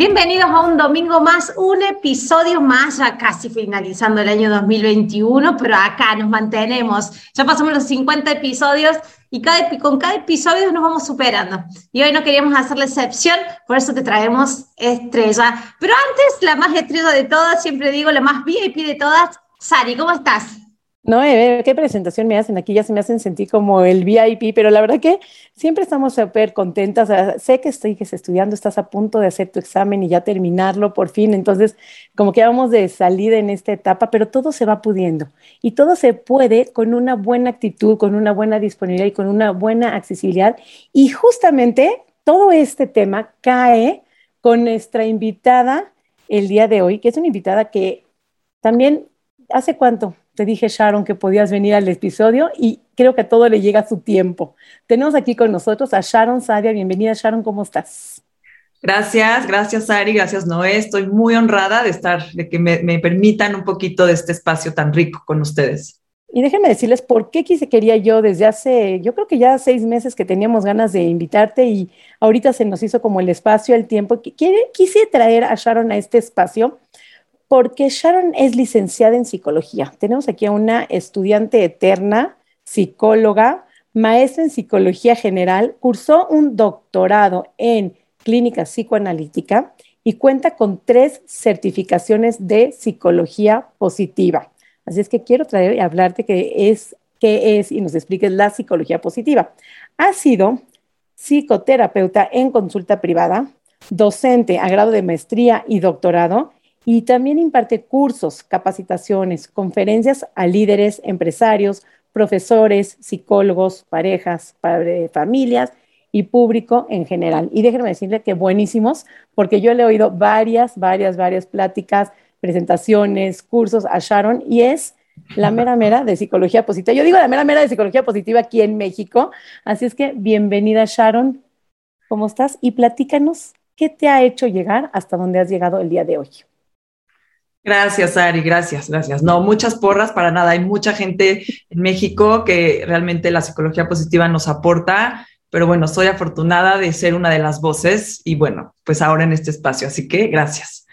Bienvenidos a un domingo más, un episodio más, ya casi finalizando el año 2021, pero acá nos mantenemos. Ya pasamos los 50 episodios y con cada episodio nos vamos superando. Y hoy no queríamos hacer la excepción, por eso te traemos estrella. Pero antes, la más estrella de todas, siempre digo, la más VIP de todas, Sari, ¿cómo estás? No, eh, qué presentación me hacen aquí, ya se me hacen sentir como el VIP, pero la verdad que siempre estamos súper contentas. sé que estoy estudiando, estás a punto de hacer tu examen y ya terminarlo por fin, entonces como que vamos de salida en esta etapa, pero todo se va pudiendo y todo se puede con una buena actitud, con una buena disponibilidad y con una buena accesibilidad. Y justamente todo este tema cae con nuestra invitada el día de hoy, que es una invitada que también, ¿hace cuánto? Te dije, Sharon, que podías venir al episodio y creo que todo le llega a su tiempo. Tenemos aquí con nosotros a Sharon Sadia. Bienvenida, Sharon, ¿cómo estás? Gracias, gracias Ari, gracias Noé. Estoy muy honrada de estar, de que me, permitan un poquito de este espacio tan rico con ustedes. Y déjenme decirles por qué quise, quería yo desde hace, yo creo que ya seis meses que teníamos ganas de invitarte y ahorita se nos hizo como el espacio, el tiempo. Quise traer a Sharon a este espacio porque Sharon es licenciada en psicología. Tenemos aquí a una estudiante eterna, psicóloga, maestra en psicología general, cursó un doctorado en clínica psicoanalítica y cuenta con tres certificaciones de psicología positiva. Así es que quiero traer y hablarte qué es, qué es y nos expliques la psicología positiva. Ha sido psicoterapeuta en consulta privada, docente a grado de maestría y doctorado y también imparte cursos, capacitaciones, conferencias a líderes, empresarios, profesores, psicólogos, parejas, familias y público en general. Y déjenme decirle que buenísimos, porque yo le he oído varias, varias, varias pláticas, presentaciones, cursos a Sharon y es la mera mera de psicología positiva. Yo digo la mera mera de psicología positiva aquí en México. Así es que bienvenida Sharon. ¿Cómo estás? Y platícanos qué te ha hecho llegar hasta donde has llegado el día de hoy. Gracias, Ari, gracias, gracias. No, muchas porras para nada. Hay mucha gente en México que realmente la psicología positiva nos aporta, pero bueno, soy afortunada de ser una de las voces y bueno, pues ahora en este espacio, así que gracias.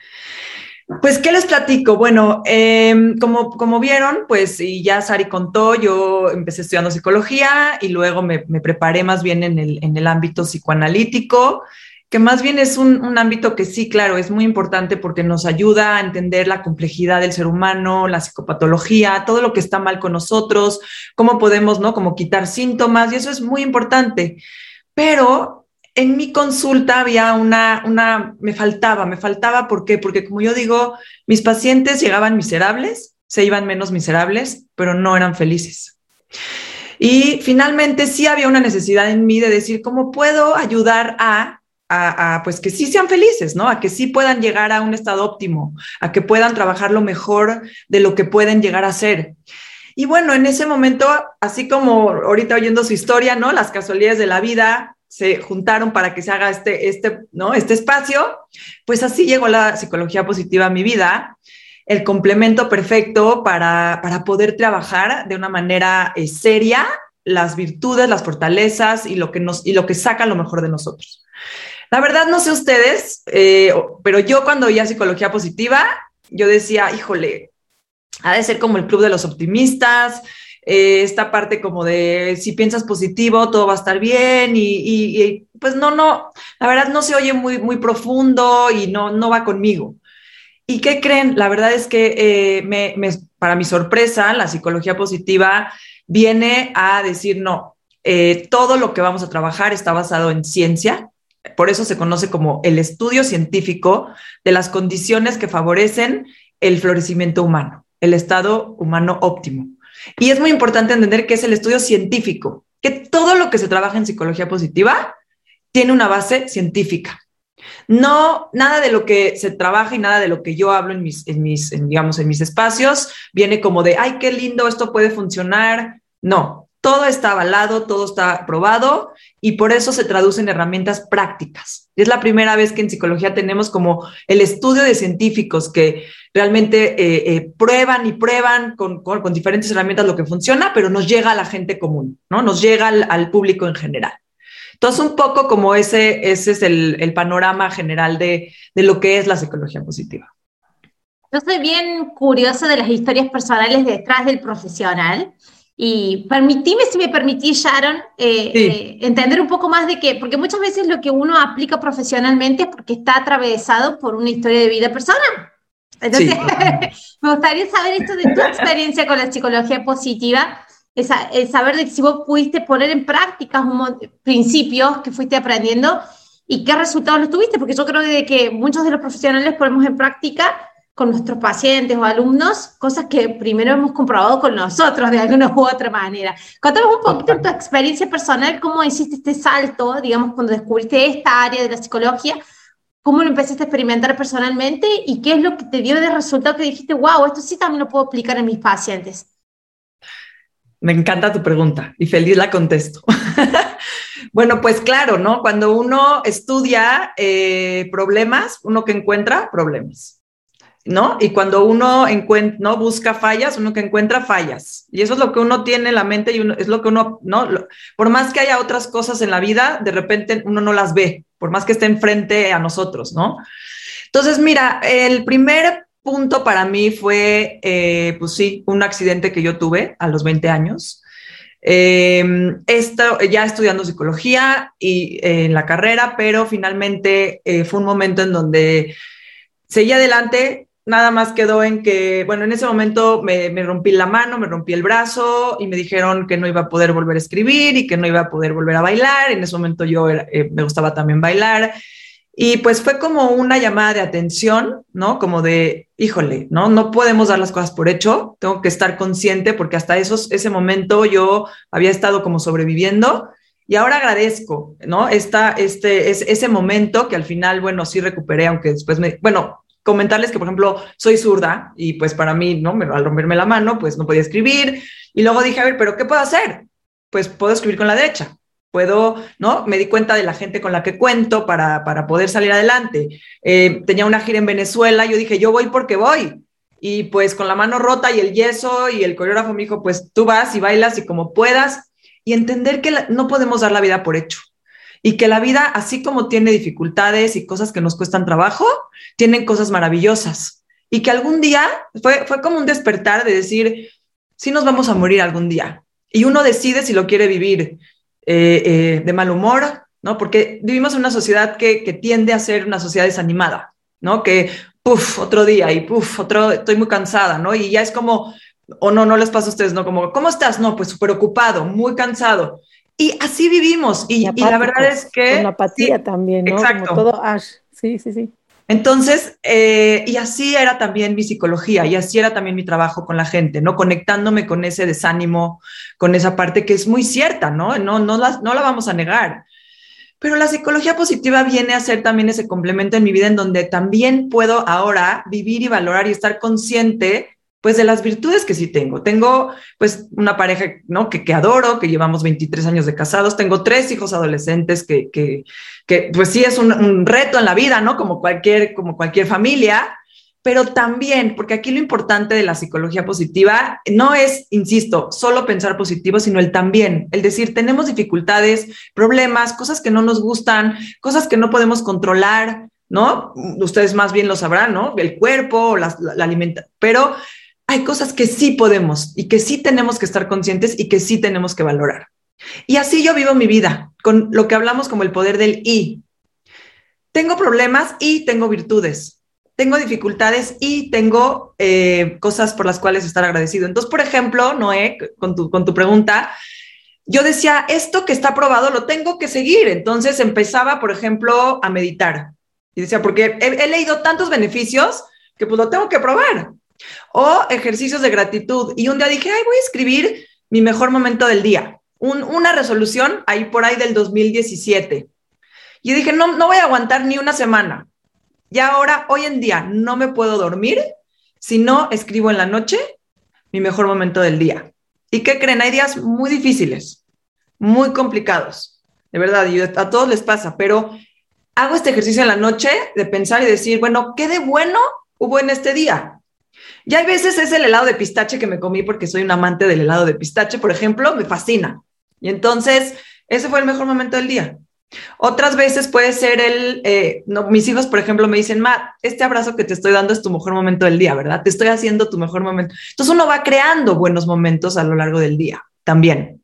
Pues, ¿qué les platico? Bueno, em, como, como vieron, pues, y ya Sari contó, yo empecé estudiando psicología y luego me, me preparé más bien en el, en el ámbito psicoanalítico que más bien es un, ámbito que sí, claro, es muy importante porque nos ayuda a entender la complejidad del ser humano, la psicopatología, todo lo que está mal con nosotros, cómo podemos, ¿no? Como quitar síntomas, y eso es muy importante. Pero en mi consulta había una, una, me faltaba, me faltaba, ¿por qué? Porque como yo digo, mis pacientes llegaban miserables, se iban menos miserables, pero no eran felices. Y finalmente sí había una necesidad en mí de decir, ¿cómo puedo ayudar a a, pues que sí sean felices, ¿no? A que sí puedan llegar a un estado óptimo, a que puedan trabajar lo mejor de lo que pueden llegar a ser. Y bueno, en ese momento, así como ahorita oyendo su historia, ¿no? Las casualidades de la vida se juntaron para que se haga este, este, ¿no? Este espacio, pues así llegó la psicología positiva a mi vida, el complemento perfecto para, para poder trabajar de una manera eh, seria las virtudes, las fortalezas y lo que nos y lo que saca lo mejor de nosotros. La verdad, no sé ustedes, eh, pero yo cuando oía psicología positiva, yo decía, híjole, ha de ser como el club de los optimistas, eh, esta parte como de si piensas positivo, todo va a estar bien y, pues no, no, la verdad no se oye muy, muy profundo y no, no va conmigo. ¿Y qué creen? La verdad es que eh, para mi sorpresa, la psicología positiva viene a decir, no, todo lo que vamos a trabajar está basado en ciencia, por eso se conoce como el estudio científico de las condiciones que favorecen el florecimiento humano, el estado humano óptimo. Y es muy importante entender que es el estudio científico, que todo lo que se trabaja en psicología positiva tiene una base científica. No, nada de lo que se trabaja y nada de lo que yo hablo en mis, en mis, digamos, en mis espacios viene como de, ay, qué lindo, esto puede funcionar. No, todo está avalado, todo está probado y por eso se traduce en herramientas prácticas. Es la primera vez que en psicología tenemos como el estudio de científicos que realmente eh, eh, prueban y prueban con, diferentes herramientas lo que funciona, pero nos llega a la gente común, ¿no? Nos llega al público en general. Entonces, un poco como ese, ese es el, panorama general de, lo que es la psicología positiva. Yo soy bien curiosa de las historias personales detrás del profesional. Y permitime, si me permitís, Sharon, eh, eh, entender un poco más de qué, porque muchas veces lo que uno aplica profesionalmente es porque está atravesado por una historia de vida personal. Entonces, me gustaría saber esto de tu experiencia con la psicología positiva es, saber de si vos pudiste poner en práctica un principios que fuiste aprendiendo y qué resultados los tuviste, porque yo creo que muchos de los profesionales ponemos en práctica con nuestros pacientes o alumnos cosas que primero hemos comprobado con nosotros de alguna u otra manera. Cuéntanos un poquito de tu experiencia personal, cómo hiciste este salto, digamos, cuando descubriste esta área de la psicología, cómo lo empezaste a experimentar personalmente y qué es lo que te dio de resultado que dijiste, wow, esto sí también lo puedo aplicar en mis pacientes. Me encanta tu pregunta y feliz la contesto. bueno, pues claro, ¿no? Cuando uno estudia eh, problemas, uno que encuentra problemas, ¿no? Y cuando uno ¿no? busca fallas, uno que encuentra fallas. Y eso es lo que uno tiene en la mente y es lo que uno, ¿no? Por más que haya otras cosas en la vida, de repente uno no las ve, por más que esté enfrente a nosotros, ¿no? Entonces, mira, el primer punto para mí fue, eh, pues sí, un accidente que yo tuve a los 20 años. Em, ya estudiando psicología y eh, en la carrera, pero finalmente eh, fue un momento en donde seguí adelante, nada más quedó en que, bueno, en ese momento me, me, rompí la mano, me rompí el brazo y me dijeron que no iba a poder volver a escribir y que no iba a poder volver a bailar. En ese momento yo me gustaba también bailar y pues fue como una llamada de atención, ¿no? Como de, híjole, ¿no? No podemos dar las cosas por hecho, tengo que estar consciente porque hasta esos, ese momento yo había estado como sobreviviendo y ahora agradezco, ¿no? Esta, este, es, ese momento que al final, bueno, sí recuperé, aunque después me, bueno, comentarles que, por ejemplo, soy zurda y pues para mí, ¿no? Al romperme la mano, pues no podía escribir y luego dije, a ver, pero ¿qué puedo hacer? Pues puedo escribir con la derecha puedo, ¿no? Me di cuenta de la gente con la que cuento para, poder salir adelante. Eh, tenía una gira en Venezuela, yo dije, yo voy porque voy. Y pues con la mano rota y el yeso y el coreógrafo me dijo, pues tú vas y bailas y como puedas. Y entender que no podemos dar la vida por hecho. Y que la vida, así como tiene dificultades y cosas que nos cuestan trabajo, tienen cosas maravillosas. Y que algún día fue, fue como un despertar de decir, sí nos vamos a morir algún día. Y uno decide si lo quiere vivir eh, eh, de mal humor, ¿no? Porque vivimos en una sociedad que, que, tiende a ser una sociedad desanimada, ¿no? Que, puff, otro día y puff, otro, estoy muy cansada, ¿no? Y ya es como, o no, no les pasa a ustedes, ¿no? Como, ¿cómo estás? No, pues súper ocupado, muy cansado. Y así vivimos. Y, la verdad es que... Con apatía también, ¿no? Exacto. Como todo ash. Sí, sí, sí. Entonces, eh, y así era también mi psicología y así era también mi trabajo con la gente, ¿no? Conectándome con ese desánimo, con esa parte que es muy cierta, ¿no? No, no, la, no la vamos a negar. Pero la psicología positiva viene a ser también ese complemento en mi vida en donde también puedo ahora vivir y valorar y estar consciente pues de las virtudes que sí tengo. Tengo pues una pareja, ¿no? Que, que adoro, que llevamos 23 años de casados, tengo tres hijos adolescentes que, que, pues sí es un, un, reto en la vida, ¿no? Como cualquier, como cualquier familia, pero también, porque aquí lo importante de la psicología positiva no es, insisto, solo pensar positivo, sino el también, el decir, tenemos dificultades, problemas, cosas que no nos gustan, cosas que no podemos controlar, ¿no? Ustedes más bien lo sabrán, ¿no? El cuerpo, la, la, la alimentación, pero hay cosas que sí podemos y que sí tenemos que estar conscientes y que sí tenemos que valorar. Y así yo vivo mi vida, con lo que hablamos como el poder del y. Tengo problemas y tengo virtudes. Tengo dificultades y tengo eh, cosas por las cuales estar agradecido. Entonces, por ejemplo, Noé, con tu, con tu pregunta, yo decía, esto que está probado lo tengo que seguir. Entonces empezaba, por ejemplo, a meditar. Y decía, porque he, he leído tantos beneficios que pues lo tengo que probar. O ejercicios de gratitud. Y un día dije, ay, voy a escribir mi mejor momento del día. una resolución ahí por ahí del 2017. Y dije, no, no voy a aguantar ni una semana. Y ahora, hoy en día, no me puedo dormir si no escribo en la noche mi mejor momento del día. ¿Y qué creen? Hay días muy difíciles, muy complicados, de verdad, y a todos les pasa, pero hago este ejercicio en la noche de pensar y decir, bueno, ¿qué de bueno hubo en este día? Y hay veces es el helado de pistache que me comí porque soy un amante del helado de pistache, por ejemplo, me fascina. Y entonces, ese fue el mejor momento del día. Otras veces puede ser el, eh, mis hijos, por ejemplo, me dicen, Matt, este abrazo que te estoy dando es tu mejor momento del día, ¿verdad? Te estoy haciendo tu mejor momento. Entonces uno va creando buenos momentos a lo largo del día también.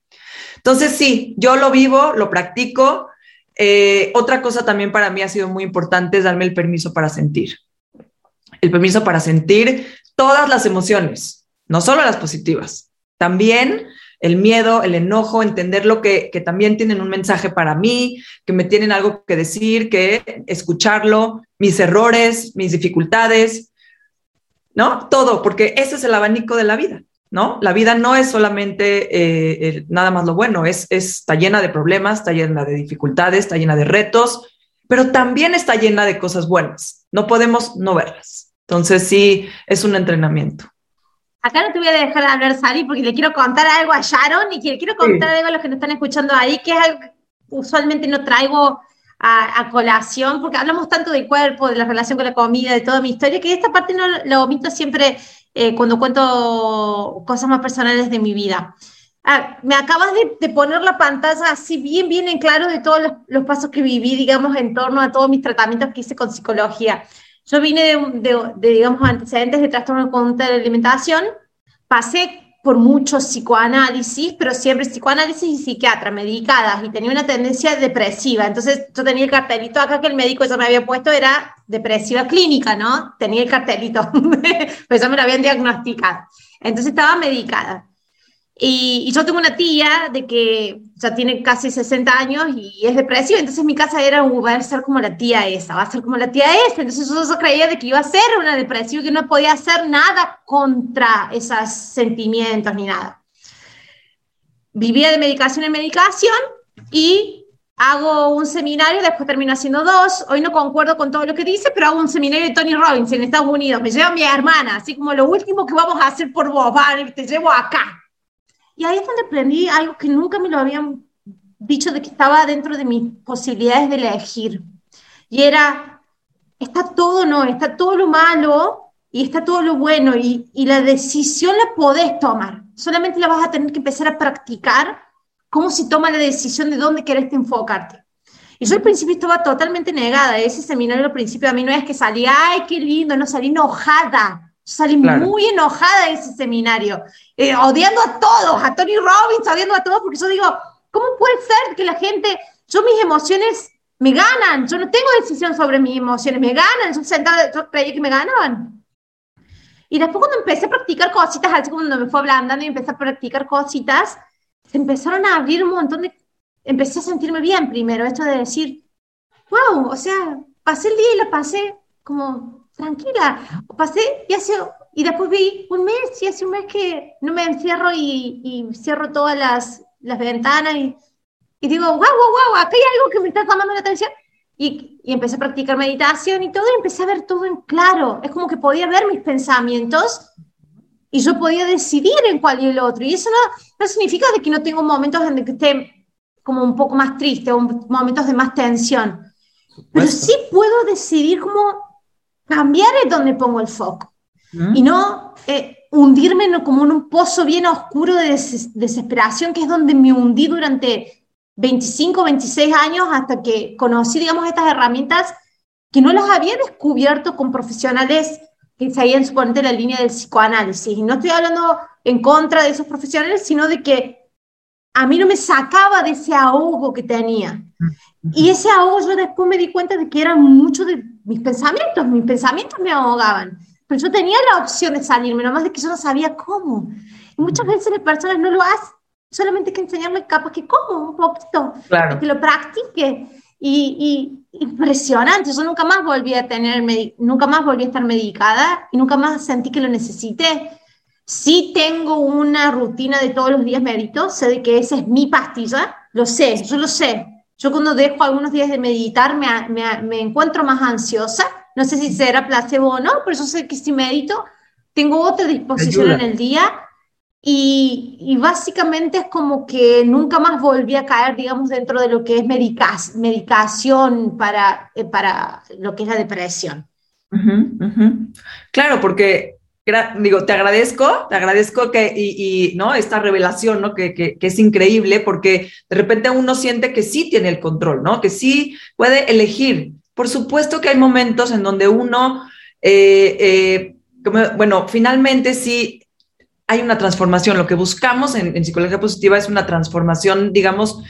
Entonces sí, yo lo vivo, lo practico. Eh, otra cosa también para mí ha sido muy importante es darme el permiso para sentir. El permiso para sentir todas las emociones, no solo las positivas, también el miedo, el enojo, entender lo que, que también tienen un mensaje para mí, que me tienen algo que decir, que escucharlo, mis errores, mis dificultades, ¿no? Todo, porque ese es el abanico de la vida, ¿no? La vida no es solamente eh, nada más lo bueno, es, está llena de problemas, está llena de dificultades, está llena de retos, pero también está llena de cosas buenas. No podemos no verlas. Entonces sí, es un entrenamiento. Acá no te voy a dejar de hablar, Sari, porque le quiero contar algo a Sharon y quiero contar algo a los que nos están escuchando ahí, que es algo que usualmente no traigo a, colación, porque hablamos tanto del cuerpo, de la relación con la comida, de toda mi historia, que esta parte no lo omito siempre eh, cuando cuento cosas más personales de mi vida. Ah, me acabas de, poner la pantalla así bien, bien en claro de todos los, los, pasos que viví, digamos, en torno a todos mis tratamientos que hice con psicología. Yo vine de, digamos, antecedentes de trastorno de conducta de alimentación, pasé por muchos psicoanálisis, pero siempre psicoanálisis y psiquiatra, medicadas, y tenía una tendencia depresiva. Entonces yo tenía el cartelito acá que el médico ya me había puesto, era depresiva clínica, ¿no? Tenía el cartelito, pues ya me lo habían diagnosticado. Entonces estaba medicada. Y, yo tengo una tía de que ya tiene casi 60 años y es depresiva, entonces mi casa era, uh, va a ser como la tía esa, va a ser como la tía esa, entonces yo, creía de que iba a ser una depresiva que no podía hacer nada contra esos sentimientos ni nada. Vivía de medicación en medicación y hago un seminario, después termino haciendo dos, hoy no concuerdo con todo lo que dice, pero hago un seminario de Tony Robbins en Estados Unidos, me lleva mi hermana, así como lo último que vamos a hacer por vos, vale, te llevo acá y ahí es donde aprendí algo que nunca me lo habían dicho de que estaba dentro de mis posibilidades de elegir. Y era, está todo no, está todo lo malo y está todo lo bueno y, la decisión la podés tomar. Solamente la vas a tener que empezar a practicar cómo se toma la decisión de dónde querés enfocarte. Y yo al principio estaba totalmente negada. Ese seminario al principio a mí no es que salí, ay, qué lindo, no salí enojada. Salí muy enojada de ese seminario, eh, odiando a todos, a Tony Robbins, odiando a todos, porque yo digo, ¿cómo puede ser que la gente, yo mis emociones me ganan, yo no tengo decisión sobre mis emociones, me ganan, yo, sentada, yo creía que me ganaban. Y después cuando empecé a practicar cositas, así cuando me fue ablandando y empecé a practicar cositas, se empezaron a abrir un montón de... Empecé a sentirme bien primero, esto de decir, wow, o sea, pasé el día y lo pasé como tranquila. Pasé y hace, y después vi un mes, y hace un mes que no me encierro y, y cierro todas las, las ventanas y, y, digo, wow, wow, wow, acá hay algo que me está llamando la atención. Y, y, empecé a practicar meditación y todo, y empecé a ver todo en claro. Es como que podía ver mis pensamientos y yo podía decidir en cuál y el otro. Y eso no, no significa de que no tengo momentos en que esté como un poco más triste o momentos de más tensión. Pero sí puedo decidir cómo cambiar es donde pongo el foco. Y no eh, hundirme como en un pozo bien oscuro de desesperación, que es donde me hundí durante 25, 26 años hasta que conocí, digamos, estas herramientas que no las había descubierto con profesionales que seguían suponente la línea del psicoanálisis. Y no estoy hablando en contra de esos profesionales, sino de que a mí no me sacaba de ese ahogo que tenía. Y ese ahogo yo después me di cuenta de que eran muchos de mis pensamientos, mis pensamientos me ahogaban. Pero yo tenía la opción de salirme, nomás de que yo no sabía cómo. Y muchas veces las personas no lo hacen, solamente hay que enseñarle capaz que cómo, un poquito, que lo practique. Y, y, impresionante, yo nunca más volví a tener, nunca más volví a estar medicada y nunca más sentí que lo necesité. Sí tengo una rutina de todos los días medito, sé de que esa es mi pastilla, lo sé, yo lo sé, Yo cuando dejo algunos días de meditar me, me, encuentro más ansiosa. No sé si será placebo o no, pero yo sé que si medito tengo otra disposición en el día y, y, básicamente es como que nunca más volví a caer, digamos, dentro de lo que es medicación para, eh, para lo que es la depresión. Claro, porque digo, te agradezco, te agradezco que, y, ¿no? Esta revelación, ¿no? Que, que, es increíble porque de repente uno siente que sí tiene el control, ¿no? Que sí puede elegir. Por supuesto que hay momentos en donde uno, eh, eh, bueno, finalmente sí hay una transformación. Lo que buscamos en, psicología positiva es una transformación, digamos,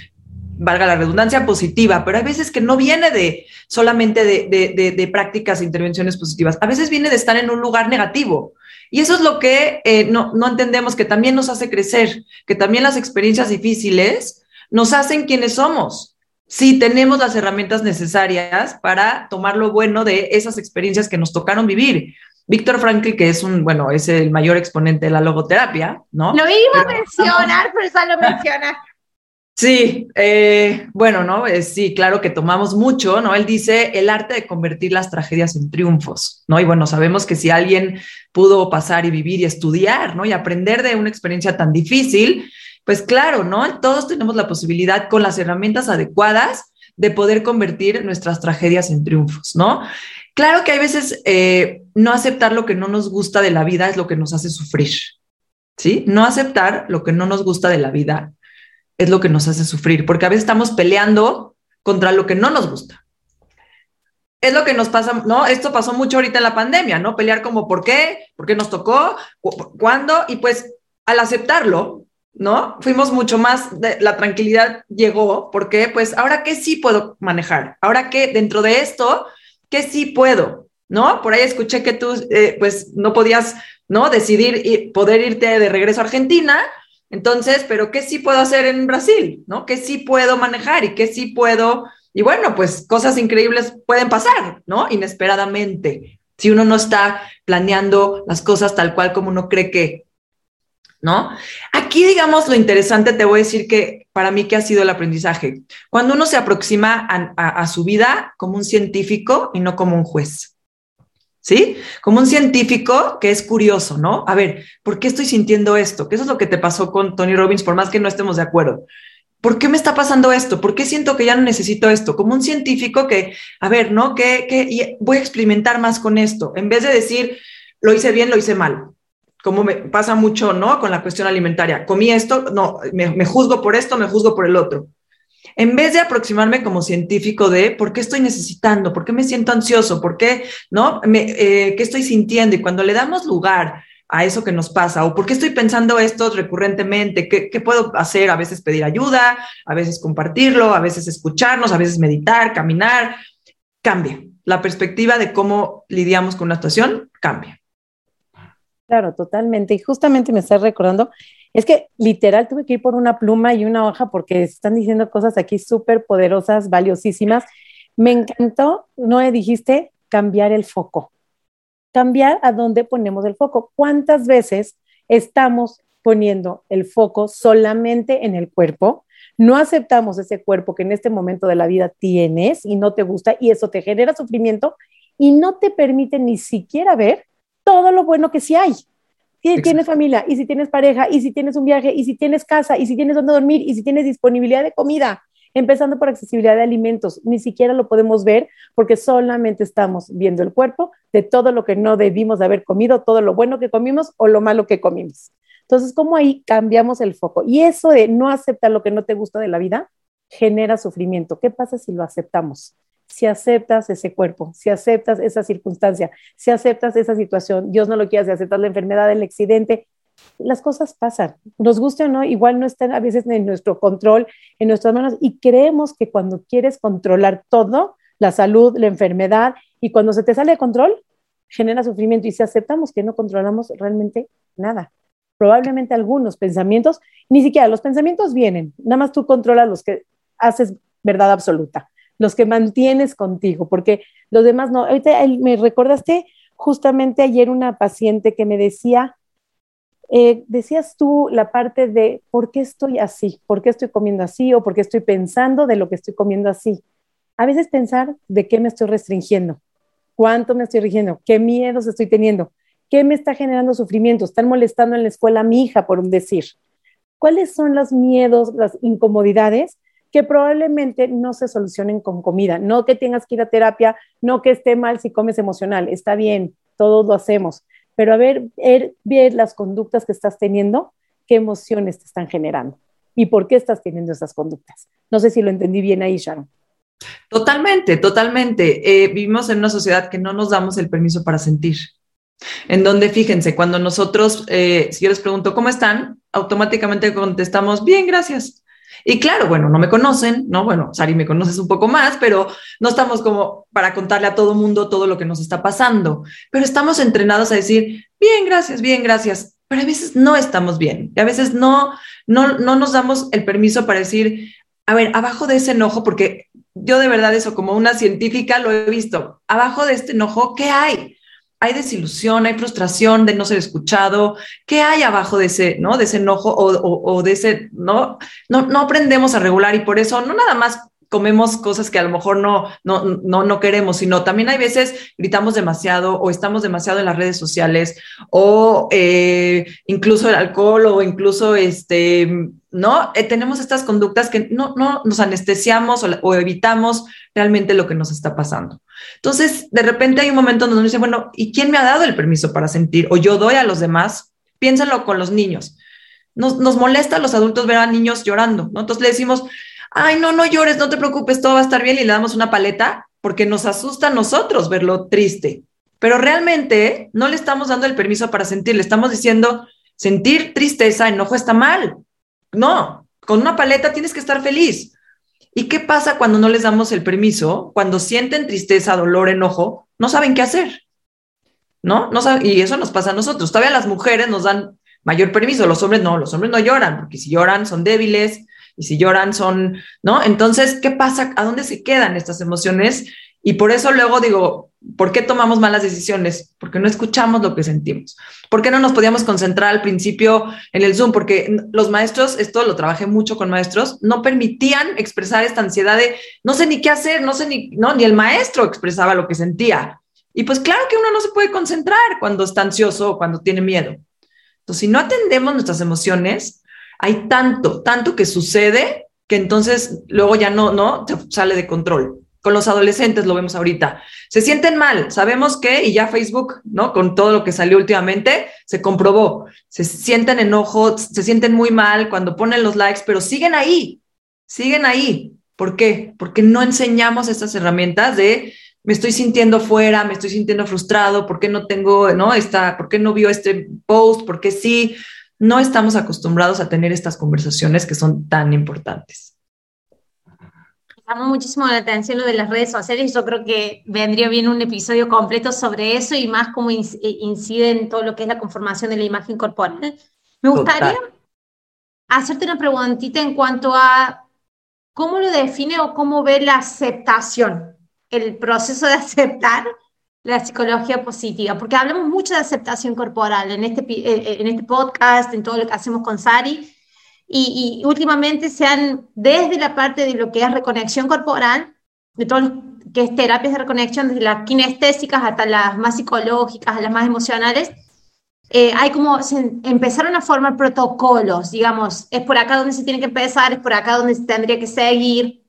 valga la redundancia, positiva, pero hay veces que no viene de solamente de, de, prácticas e intervenciones positivas, a veces viene de estar en un lugar negativo. Y eso es lo que eh, no, no entendemos, que también nos hace crecer, que también las experiencias difíciles nos hacen quienes somos. Si tenemos las herramientas necesarias para tomar lo bueno de esas experiencias que nos tocaron vivir. Víctor Frankl, que es un, bueno, es el mayor exponente de la logoterapia, ¿no? Lo iba a mencionar, pero ya lo mencionas. Sí, eh, bueno, ¿no? sí, claro que tomamos mucho, ¿no? Él dice el arte de convertir las tragedias en triunfos, ¿no? Y bueno, sabemos que si alguien pudo pasar y vivir y estudiar, ¿no? Y aprender de una experiencia tan difícil, pues claro, ¿no? Todos tenemos la posibilidad con las herramientas adecuadas de poder convertir nuestras tragedias en triunfos, ¿no? Claro que hay veces eh, no aceptar lo que no nos gusta de la vida es lo que nos hace sufrir, ¿sí? No aceptar lo que no nos gusta de la vida es lo que nos hace sufrir, porque a veces estamos peleando contra lo que no nos gusta. Es lo que nos pasa, ¿no? Esto pasó mucho ahorita en la pandemia, ¿no? Pelear como por qué, por qué nos tocó, cuándo, y pues al aceptarlo, ¿no? Fuimos mucho más, la tranquilidad llegó, porque pues ahora qué sí puedo manejar, ahora qué dentro de esto, qué sí puedo, ¿no? Por ahí escuché que tú, eh, pues no podías, ¿no? Decidir y poder irte de regreso a Argentina, entonces, pero ¿qué sí puedo hacer en Brasil? ¿No? ¿Qué sí puedo manejar y qué sí puedo? Y bueno, pues cosas increíbles pueden pasar, ¿no? Inesperadamente, si uno no está planeando las cosas tal cual como uno cree que, ¿no? Aquí, digamos, lo interesante, te voy a decir que para mí, ¿qué ha sido el aprendizaje? Cuando uno se aproxima a su vida como un científico y no como un juez. ¿Sí? Como un científico que es curioso, ¿no? A ver, ¿por qué estoy sintiendo esto? Que eso es lo que te pasó con Tony Robbins, por más que no estemos de acuerdo. ¿Por qué me está pasando esto? ¿Por qué siento que ya no necesito esto? Como un científico que, a ver, ¿no? Que, voy a experimentar más con esto, en vez de decir, lo hice bien, lo hice mal. Como me pasa mucho, ¿no? Con la cuestión alimentaria. Comí esto, no, me juzgo por esto, me juzgo por el otro en vez de aproximarme como científico de por qué estoy necesitando, por qué me siento ansioso, por qué, ¿no? Me, eh, ¿Qué estoy sintiendo? Y cuando le damos lugar a eso que nos pasa, o por qué estoy pensando esto recurrentemente, ¿Qué, ¿qué, puedo hacer? A veces pedir ayuda, a veces compartirlo, a veces escucharnos, a veces meditar, caminar, cambia. La perspectiva de cómo lidiamos con una situación cambia. Claro, totalmente. Y justamente me estás recordando es que literal tuve que ir por una pluma y una hoja porque están diciendo cosas aquí súper poderosas, valiosísimas. Me encantó, no dijiste cambiar el foco. Cambiar a dónde ponemos el foco. ¿Cuántas veces estamos poniendo el foco solamente en el cuerpo? No aceptamos ese cuerpo que en este momento de la vida tienes y no te gusta y eso te genera sufrimiento y no te permite ni siquiera ver todo lo bueno que sí hay si tienes familia, y si tienes pareja, y si tienes un viaje, y si tienes casa, y si tienes donde dormir, y si tienes disponibilidad de comida, empezando por accesibilidad de alimentos, ni siquiera lo podemos ver porque solamente estamos viendo el cuerpo de todo lo que no debimos haber comido, todo lo bueno que comimos o lo malo que comimos. Entonces, ¿cómo ahí cambiamos el foco? Y eso de no aceptar lo que no te gusta de la vida genera sufrimiento. ¿Qué pasa si lo aceptamos? Si aceptas ese cuerpo, si aceptas esa circunstancia, si aceptas esa situación, Dios no lo quiere, si aceptas la enfermedad, el accidente, las cosas pasan, nos guste o no, igual no están a veces en nuestro control, en nuestras manos, y creemos que cuando quieres controlar todo, la salud, la enfermedad, y cuando se te sale de control, genera sufrimiento, y si aceptamos que no controlamos realmente nada, probablemente algunos pensamientos, ni siquiera los pensamientos vienen, nada más tú controlas los que haces verdad absoluta los que mantienes contigo, porque los demás no. Ahorita me recordaste justamente ayer una paciente que me decía, Eh, decías tú la parte de por qué estoy así, por qué estoy comiendo así o por qué estoy pensando de lo que estoy comiendo así. A veces pensar de qué me estoy restringiendo, cuánto me estoy restringiendo, qué miedos estoy teniendo, qué me está generando sufrimiento, están molestando en la escuela a mi hija, por decir. ¿Cuáles son los miedos, las incomodidades que probablemente no se solucionen con comida? No que tengas que ir a terapia, no que esté mal si comes emocional, está bien, todos lo hacemos, pero a ver, ver, las conductas que estás teniendo, qué emociones te están generando y por qué estás teniendo esas conductas. No sé si lo entendí bien ahí, Sharon. Totalmente, totalmente. Eh, vivimos en una sociedad que no nos damos el permiso para sentir. En donde, fíjense, cuando nosotros, eh, si yo les pregunto cómo están, automáticamente contestamos, bien, gracias. Y claro, bueno, no me conocen, ¿no? Bueno, Sari, me conoces un poco más, pero no estamos como para contarle a todo mundo todo lo que nos está pasando, pero estamos entrenados a decir, bien, gracias, bien, gracias, pero a veces no estamos bien, y a veces no, no, no nos damos el permiso para decir, a ver, abajo de ese enojo, porque yo de verdad eso como una científica lo he visto, abajo de este enojo, ¿qué hay? Hay desilusión, hay frustración de no ser escuchado. ¿Qué hay abajo de ese, ¿no? De ese enojo o, de ese, ¿no? ¿no? Aprendemos a regular y por eso no nada más comemos cosas que a lo mejor no, no, no, no queremos, sino también hay veces gritamos demasiado o estamos demasiado en las redes sociales o eh, incluso el alcohol o incluso este, ¿no? Eh, tenemos estas conductas que no, no nos anestesiamos o, evitamos realmente lo que nos está pasando. Entonces, de repente hay un momento donde uno dice, bueno, ¿y quién me ha dado el permiso para sentir? O yo doy a los demás. Piénsalo con los niños. Nos, nos molesta a los adultos ver a niños llorando, ¿no? Entonces le decimos, ay, no, no llores, no te preocupes, todo va a estar bien y le damos una paleta porque nos asusta a nosotros verlo triste. Pero realmente no le estamos dando el permiso para sentir, le estamos diciendo, sentir tristeza, enojo está mal. No, con una paleta tienes que estar feliz. ¿Y qué pasa cuando no les damos el permiso? Cuando sienten tristeza, dolor, enojo, no saben qué hacer. ¿No? no y eso nos pasa a nosotros. Todavía las mujeres nos dan mayor permiso, los hombres no, los hombres no lloran, porque si lloran son débiles, y si lloran son, ¿no? Entonces, ¿qué pasa? ¿A dónde se quedan estas emociones? Y por eso luego digo, ¿por qué tomamos malas decisiones? Porque no escuchamos lo que sentimos. ¿Por qué no nos podíamos concentrar al principio en el Zoom? Porque los maestros, esto lo trabajé mucho con maestros, no permitían expresar esta ansiedad de no sé ni qué hacer, no sé ni, no, ni el maestro expresaba lo que sentía. Y pues claro que uno no se puede concentrar cuando está ansioso o cuando tiene miedo. Entonces, si no atendemos nuestras emociones, hay tanto, tanto que sucede que entonces luego ya no, no, sale de control. Con los adolescentes lo vemos ahorita. Se sienten mal, sabemos que, y ya Facebook, ¿no? Con todo lo que salió últimamente, se comprobó. Se sienten enojo, se sienten muy mal cuando ponen los likes, pero siguen ahí, siguen ahí. ¿Por qué? Porque no enseñamos estas herramientas de me estoy sintiendo fuera, me estoy sintiendo frustrado, ¿por qué no tengo, no? Esta, ¿Por qué no vio este post? ¿Por qué sí? no estamos acostumbrados a tener estas conversaciones que son tan importantes. Llamó muchísimo la atención lo de las redes sociales. Yo creo que vendría bien un episodio completo sobre eso y más cómo eh, incide en todo lo que es la conformación de la imagen corporal. Me gustaría hacerte una preguntita en cuanto a cómo lo define o cómo ve la aceptación, el proceso de aceptar la psicología positiva, porque hablamos mucho de aceptación corporal en este, eh, eh, en este podcast, en todo lo que hacemos con Sari, y, últimamente se han, desde la parte de lo que es reconexión corporal, de todo lo que es terapias de reconexión, desde las kinestésicas hasta las más psicológicas, las más emocionales, eh, hay como, se empezaron a formar protocolos, digamos, es por acá donde se tiene que empezar, es por acá donde se tendría que seguir,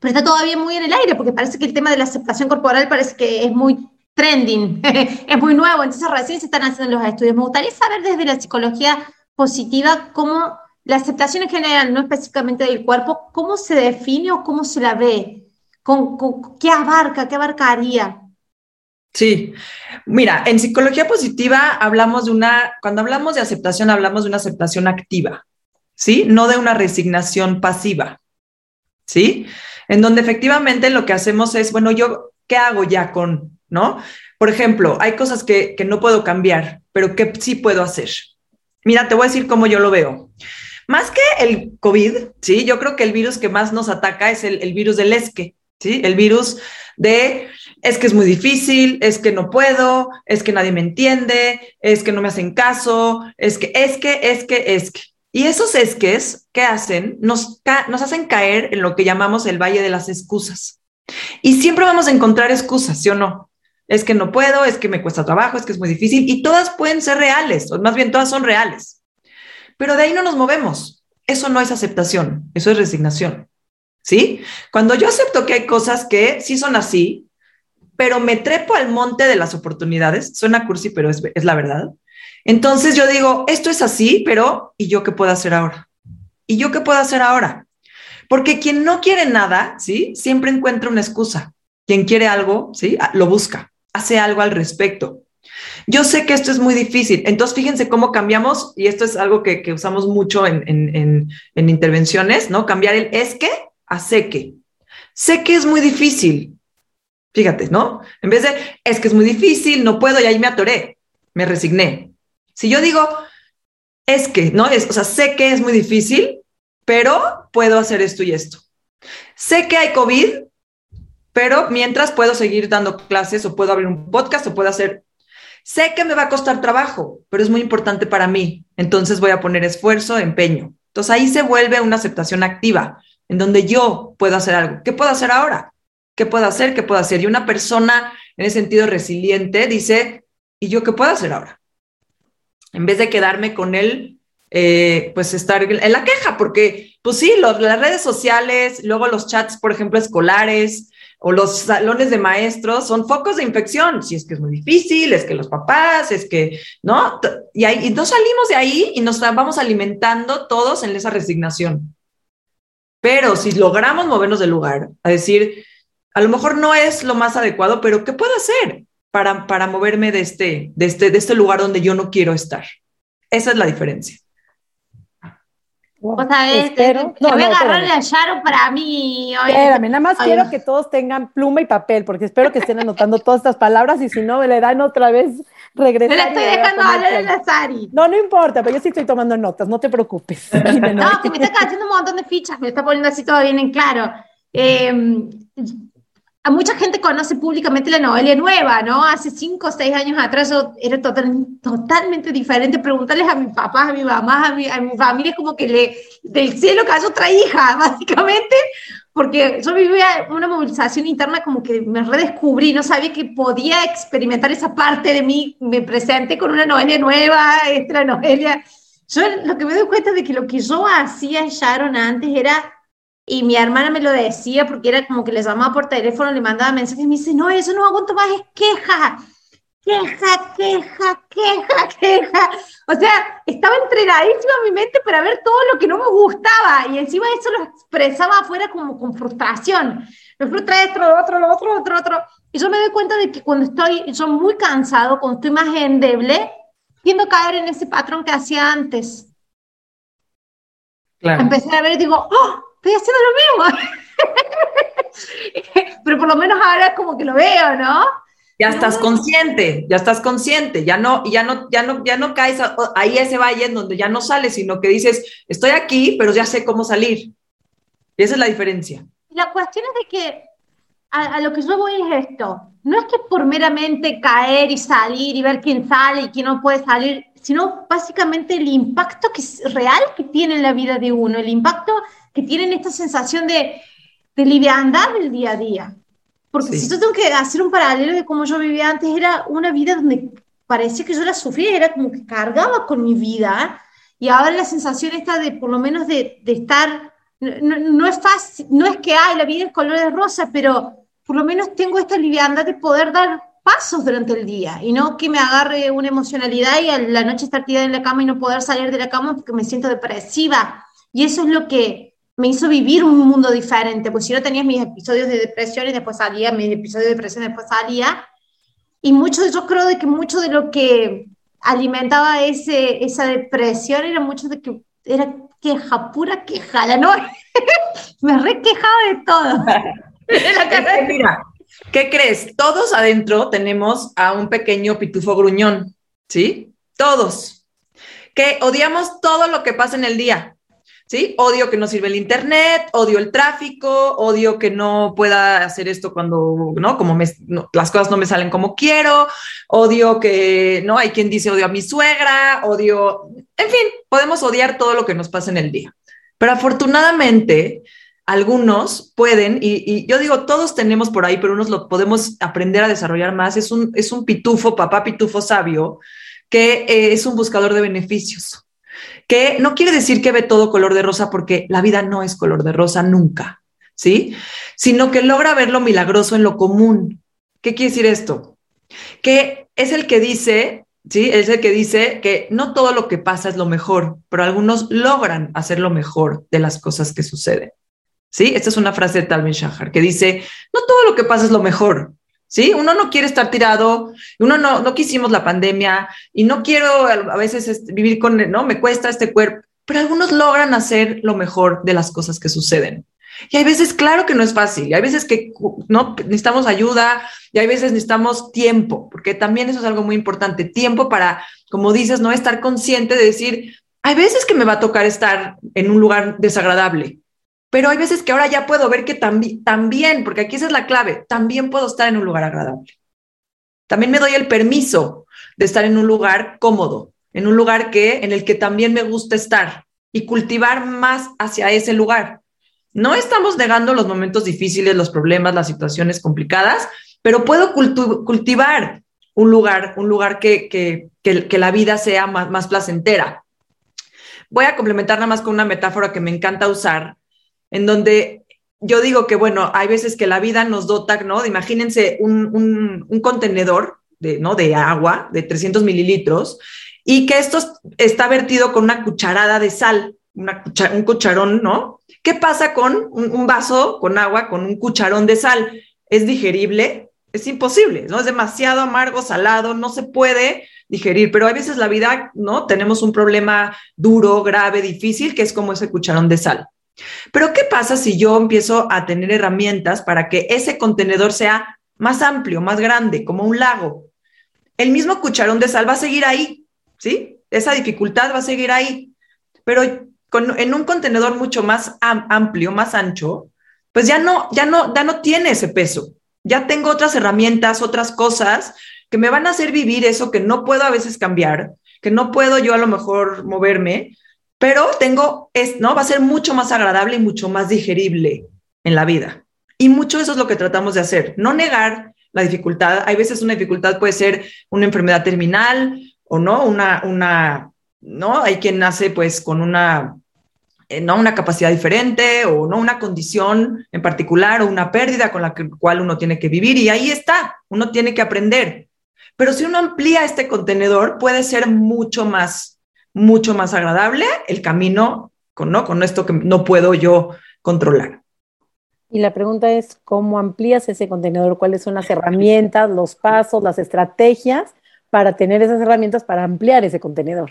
pero está todavía muy en el aire, porque parece que el tema de la aceptación corporal parece que es muy trending, es muy nuevo, entonces recién se están haciendo los estudios. Me gustaría saber desde la psicología positiva cómo la aceptación en general, no específicamente del cuerpo, cómo se define o cómo se la ve, ¿Con, qué abarca, qué abarcaría. Sí, mira, en psicología positiva hablamos de una, cuando hablamos de aceptación, hablamos de una aceptación activa, ¿sí? No de una resignación pasiva, ¿sí? En donde efectivamente lo que hacemos es, bueno, yo, ¿qué hago ya con, ¿no? Por ejemplo, hay cosas que, no puedo cambiar, pero que sí puedo hacer. Mira, te voy a decir cómo yo lo veo. Más que el COVID, sí, yo creo que el virus que más nos ataca es el, virus del esque, ¿sí? El virus de es que es muy difícil, es que no puedo, es que nadie me entiende, es que no me hacen caso, es que, es que, es que, es que. Y esos esques, ¿qué hacen? Nos, nos hacen caer en lo que llamamos el valle de las excusas. Y siempre vamos a encontrar excusas, ¿sí o no? Es que no puedo, es que me cuesta trabajo, es que es muy difícil, y todas pueden ser reales, o más bien todas son reales. Pero de ahí no nos movemos. Eso no es aceptación, eso es resignación. ¿Sí? Cuando yo acepto que hay cosas que sí son así, pero me trepo al monte de las oportunidades, suena cursi, pero es, la verdad. Entonces yo digo, esto es así, pero ¿y yo qué puedo hacer ahora? ¿Y yo qué puedo hacer ahora? Porque quien no quiere nada, ¿sí? Siempre encuentra una excusa. Quien quiere algo, ¿sí? Lo busca, hace algo al respecto. Yo sé que esto es muy difícil, entonces fíjense cómo cambiamos, y esto es algo que, usamos mucho en, en, en, intervenciones, ¿no? Cambiar el es que a sé que. Sé que es muy difícil, Fíjate, ¿no? En vez de, es que es muy difícil, no puedo y ahí me atoré, me resigné. Si yo digo, es que, ¿no? Es, o sea, sé que es muy difícil, pero puedo hacer esto y esto. Sé que hay COVID, pero mientras puedo seguir dando clases o puedo abrir un podcast o puedo hacer... Sé que me va a costar trabajo, pero es muy importante para mí. Entonces voy a poner esfuerzo, empeño. Entonces ahí se vuelve una aceptación activa, en donde yo puedo hacer algo. ¿Qué puedo hacer ahora? ¿Qué puedo hacer? ¿Qué puedo hacer? Y una persona en ese sentido resiliente dice, ¿y yo qué puedo hacer ahora? En vez de quedarme con él, eh, pues estar en la queja, porque pues sí, las redes sociales, luego los chats, por ejemplo, escolares o los salones de maestros son focos de infección. Si es que es muy difícil, es que los papás, es que, ¿no? Y, ahí, y no salimos de ahí y nos vamos alimentando todos en esa resignación. Pero si logramos movernos del lugar, a decir, a lo mejor no es lo más adecuado, pero ¿qué puedo hacer para, para moverme de este, de, este, de este lugar donde yo no quiero estar? Esa es la diferencia. O sea, este, no, voy a agarrarle a Sharo para mí. Espérame, nada más quiero que todos tengan pluma y papel, porque espero que estén anotando todas estas palabras y si no, le dan otra vez regresar. Me la estoy dejando hablar a la Sari. No, no importa, pero yo sí estoy tomando notas, no te preocupes. no, que me está haciendo un montón de fichas, me está poniendo así todo bien en claro. Eh, a mucha gente conoce públicamente la novela nueva, ¿no? Hace cinco o seis años atrás yo era totalmente diferente. Preguntarles a mi papá, a mi mamá, a mi, a mi familia, es como que le, del cielo cayó otra hija, básicamente, porque yo vivía una movilización interna como que me redescubrí, no sabía que podía experimentar esa parte de mí, me presenté con una novela nueva, esta novela. Yo lo que me doy cuenta de que lo que yo hacía en Sharon antes era y mi hermana me lo decía porque era como que le llamaba por teléfono, le mandaba mensajes y me dice, no, eso no aguanto más, es queja, queja, queja, queja, queja. O sea, estaba entrenadísima mi mente para ver todo lo que no me gustaba y encima eso lo expresaba afuera como con frustración. Me frustra esto, lo otro, lo otro, otro, otro. Y yo me doy cuenta de que cuando estoy yo muy cansado, cuando estoy más endeble, tiendo a caer en ese patrón que hacía antes. Claro. Empecé a ver y digo, ¡oh! Estoy haciendo lo mismo. Pero por lo menos ahora como que lo veo, ¿no? Ya estás consciente, ya estás consciente, ya no, ya no, ya no, ya no caes ahí ese valle en donde ya no sales, sino que dices, estoy aquí, pero ya sé cómo salir. Y esa es la diferencia. La cuestión es de que a, a, lo que yo voy es esto. No es que por meramente caer y salir y ver quién sale y quién no puede salir, sino básicamente el impacto que es real que tiene en la vida de uno, el impacto que tienen esta sensación de, de liviandad del día a día. Porque si yo tengo que hacer un paralelo de cómo yo vivía antes, era una vida donde parecía que yo la sufría, era como que cargaba con mi vida, y ahora la sensación está de, por lo menos, de, de estar, no, no, es fácil, no es que, hay la vida es color de rosa, pero por lo menos tengo esta liviandad de poder dar pasos durante el día y no que me agarre una emocionalidad y a la noche estar tirada en la cama y no poder salir de la cama porque me siento depresiva. Y eso es lo que me hizo vivir un mundo diferente, pues si no tenías mis episodios de depresión y después salía, mis episodios de depresión y después salía, y mucho, yo creo de que mucho de lo que alimentaba ese, esa depresión era mucho de que era queja, pura queja, la no, me requejaba de todo. Mira, ¿qué crees? Todos adentro tenemos a un pequeño pitufo gruñón, ¿sí? Todos. Que odiamos todo lo que pasa en el día ¿sí? Odio que no sirve el internet, odio el tráfico, odio que no pueda hacer esto cuando, ¿no? Como las cosas no me salen como quiero, odio que, ¿no? Hay quien dice odio a mi suegra, odio, en fin, podemos odiar todo lo que nos pasa en el día. Pero afortunadamente, algunos pueden, y, yo digo, todos tenemos por ahí, pero unos lo podemos aprender a desarrollar más. Es un, es un pitufo, papá pitufo sabio, que eh, es un buscador de beneficios que no quiere decir que ve todo color de rosa porque la vida no es color de rosa nunca, ¿sí? Sino que logra ver lo milagroso en lo común. ¿Qué quiere decir esto? Que es el que dice, ¿sí? Es el que dice que no todo lo que pasa es lo mejor, pero algunos logran hacer lo mejor de las cosas que suceden. ¿Sí? Esta es una frase de Talvin Shahar que dice, no todo lo que pasa es lo mejor, ¿sí? Uno no quiere estar tirado, uno no, no quisimos la pandemia y no quiero a veces vivir con, ¿no? Me cuesta este cuerpo, pero algunos logran hacer lo mejor de las cosas que suceden. Y hay veces, claro que no es fácil, y hay veces que no necesitamos ayuda, y hay veces necesitamos tiempo, porque también eso es algo muy importante, tiempo para, como dices, no estar consciente de decir, hay veces que me va a tocar estar en un lugar desagradable, pero hay veces que ahora ya puedo ver que también, porque aquí esa es la clave, también puedo estar en un lugar agradable. También me doy el permiso de estar en un lugar cómodo, en un lugar que en el que también me gusta estar y cultivar más hacia ese lugar. No estamos negando los momentos difíciles, los problemas, las situaciones complicadas, pero puedo cultivar un lugar, un lugar que, que, que, la vida sea más, más placentera. Voy a complementar nada más con una metáfora que me encanta usar, en donde yo digo que, bueno, hay veces que la vida nos dota, ¿no? Imagínense un, contenedor de, ¿no? de agua de 300 mililitros y que esto está vertido con una cucharada de sal, un cucharón, ¿no? ¿Qué pasa con un, vaso con agua con un cucharón de sal? ¿Es digerible? Es imposible, ¿no? Es demasiado amargo, salado, no se puede digerir, pero a veces la vida, ¿no? Tenemos un problema duro, grave, difícil, que es como ese cucharón de sal. Pero ¿qué pasa si yo empiezo a tener herramientas para que ese contenedor sea más amplio, más grande, como un lago? El mismo cucharón de sal va a seguir ahí, ¿sí? Esa dificultad va a seguir ahí. Pero en un contenedor mucho más amplio, más ancho, pues ya no, ya no, ya no tiene ese peso. Ya tengo otras herramientas, otras cosas que me van a hacer vivir eso que no puedo a veces cambiar, que no puedo yo a lo mejor moverme, pero tengo, es, ¿no? Va a ser mucho más agradable y mucho más digerible en la vida. Y mucho eso es lo que tratamos de hacer, no negar la dificultad. Hay veces una dificultad puede ser una enfermedad terminal o no, una, una, ¿no? Hay quien nace pues con una, eh, no una capacidad diferente o no una condición en particular o una pérdida con la cual uno tiene que vivir y ahí está, uno tiene que aprender. Pero si uno amplía este contenedor, puede ser mucho más mucho más agradable el camino con, ¿no? con esto que no puedo yo controlar. Y la pregunta es, ¿cómo amplías ese contenedor? ¿Cuáles son las herramientas, los pasos, las estrategias para tener esas herramientas para ampliar ese contenedor?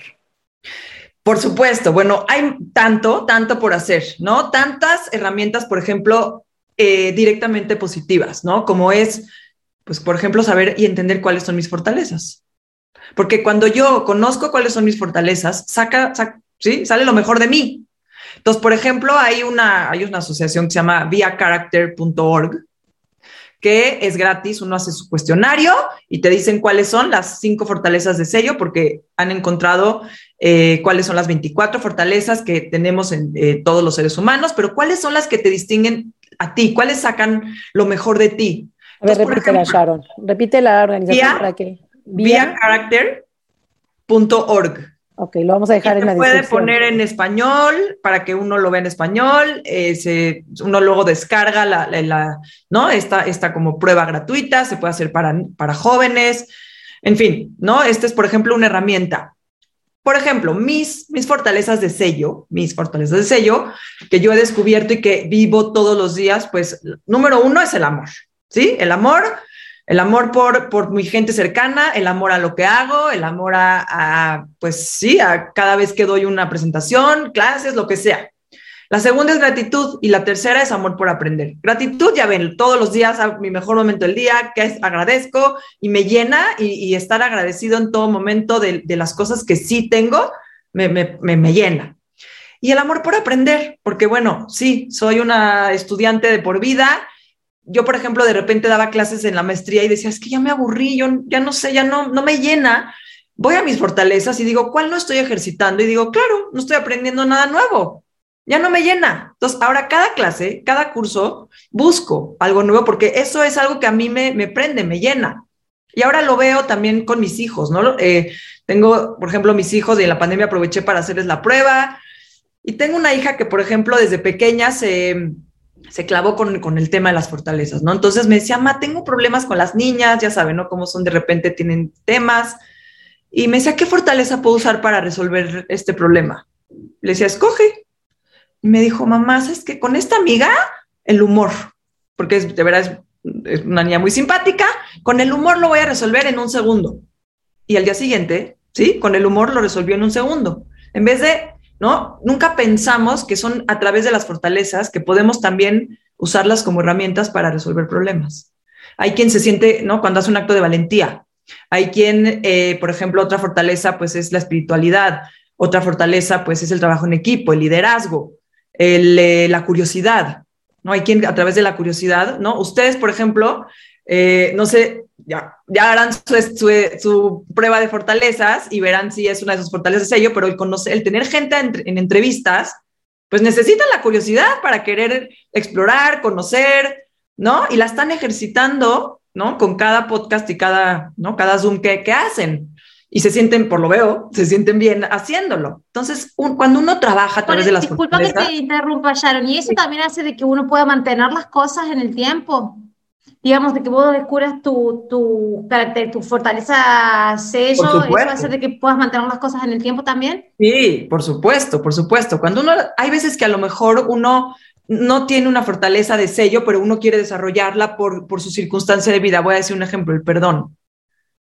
Por supuesto, bueno, hay tanto, tanto por hacer, ¿no? Tantas herramientas, por ejemplo, eh, directamente positivas, ¿no? Como es, pues, por ejemplo, saber y entender cuáles son mis fortalezas. Porque cuando yo conozco cuáles son mis fortalezas, saca, ¿sí? sale lo mejor de mí. Entonces, por ejemplo, hay una, hay una asociación que se llama viacharacter.org, que es gratis, uno hace su cuestionario y te dicen cuáles son las cinco fortalezas de sello, porque han encontrado eh, cuáles son las 24 fortalezas que tenemos en eh, todos los seres humanos, pero cuáles son las que te distinguen a ti, cuáles sacan lo mejor de ti. A ver, repítela, Sharon. Repite la organización para que vía character.org. Ok, lo vamos a dejar en la descripción. puede poner en español para que uno lo vea en español. Eh, uno luego descarga la, ¿no? Esta, esta como prueba gratuita, se puede hacer para, para jóvenes. En fin, ¿no? Esta es, por ejemplo, una herramienta. Por ejemplo, mis, mis fortalezas de sello, mis fortalezas de sello, que yo he descubierto y que vivo todos los días, pues, número uno es el amor, ¿sí? El amor el amor por, por mi gente cercana, el amor a lo que hago, el amor a, pues sí, a cada vez que doy una presentación, clases, lo que sea. La segunda es gratitud y la tercera es amor por aprender. Gratitud, ya ven, todos los días, a mi mejor momento del día, que agradezco y me llena y, estar agradecido en todo momento de, las cosas que sí tengo, me, me llena. y el amor por aprender, porque bueno, sí, soy una estudiante de por vida. Yo, por ejemplo, de repente daba clases en la maestría y decía, es que ya me aburrí, ya no sé, ya no, no me llena. Voy a mis fortalezas y digo, ¿cuál no estoy ejercitando? Y digo, claro, no estoy aprendiendo nada nuevo ya no me llena. Entonces, ahora cada clase, cada curso, busco algo nuevo porque eso es algo que a mí me, me prende, me llena. Y ahora lo veo también con mis hijos, ¿no? Eh, tengo, por ejemplo, mis hijos y en la pandemia aproveché para hacerles la prueba. Y tengo una hija que, por ejemplo, desde pequeña se, se clavó con, con, el tema de las fortalezas, ¿no? Entonces me decía, ma, tengo problemas con las niñas, ya saben, ¿no? Cómo son de repente, tienen temas. Y me decía, ¿qué fortaleza puedo usar para resolver este problema? Le decía, escoge. Y me dijo, mamá, ¿sabes que Con esta amiga, el humor, porque es, de verdad es, una niña muy simpática, con el humor lo voy a resolver en un segundo. Y al día siguiente, ¿sí? Con el humor lo resolvió en un segundo. En vez de, ¿no? Nunca pensamos que son a través de las fortalezas que podemos también usarlas como herramientas para resolver problemas. Hay quien se siente, ¿no? Cuando hace un acto de valentía. Hay quien, eh, por ejemplo, otra fortaleza, pues es la espiritualidad. Otra fortaleza, pues es el trabajo en equipo, el liderazgo. Eh, la curiosidad, ¿no? Hay quien a través de la curiosidad, ¿no? Ustedes, por ejemplo, eh, no sé, ya, ya harán su, prueba de fortalezas y verán si es una de sus fortalezas ello, pero el, conocer, el tener gente en, entrevistas, pues necesitan la curiosidad para querer explorar, conocer, ¿no? Y la están ejercitando, ¿no? Con cada podcast y cada, ¿no? Cada Zoom que, que hacen y se sienten, por lo veo, se sienten bien haciéndolo. Entonces, cuando uno trabaja a través de las Disculpa que te interrumpa, Sharon, y eso también hace de que uno pueda mantener las cosas en el tiempo. Digamos, de que vos descubras tu, tu carácter, tu fortaleza sello, eso hace de que puedas mantener las cosas en el tiempo también. Sí, por supuesto, por supuesto. Cuando uno, hay veces que a lo mejor uno no tiene una fortaleza de sello, pero uno quiere desarrollarla por, por su circunstancia de vida. Voy a decir un ejemplo, el perdón.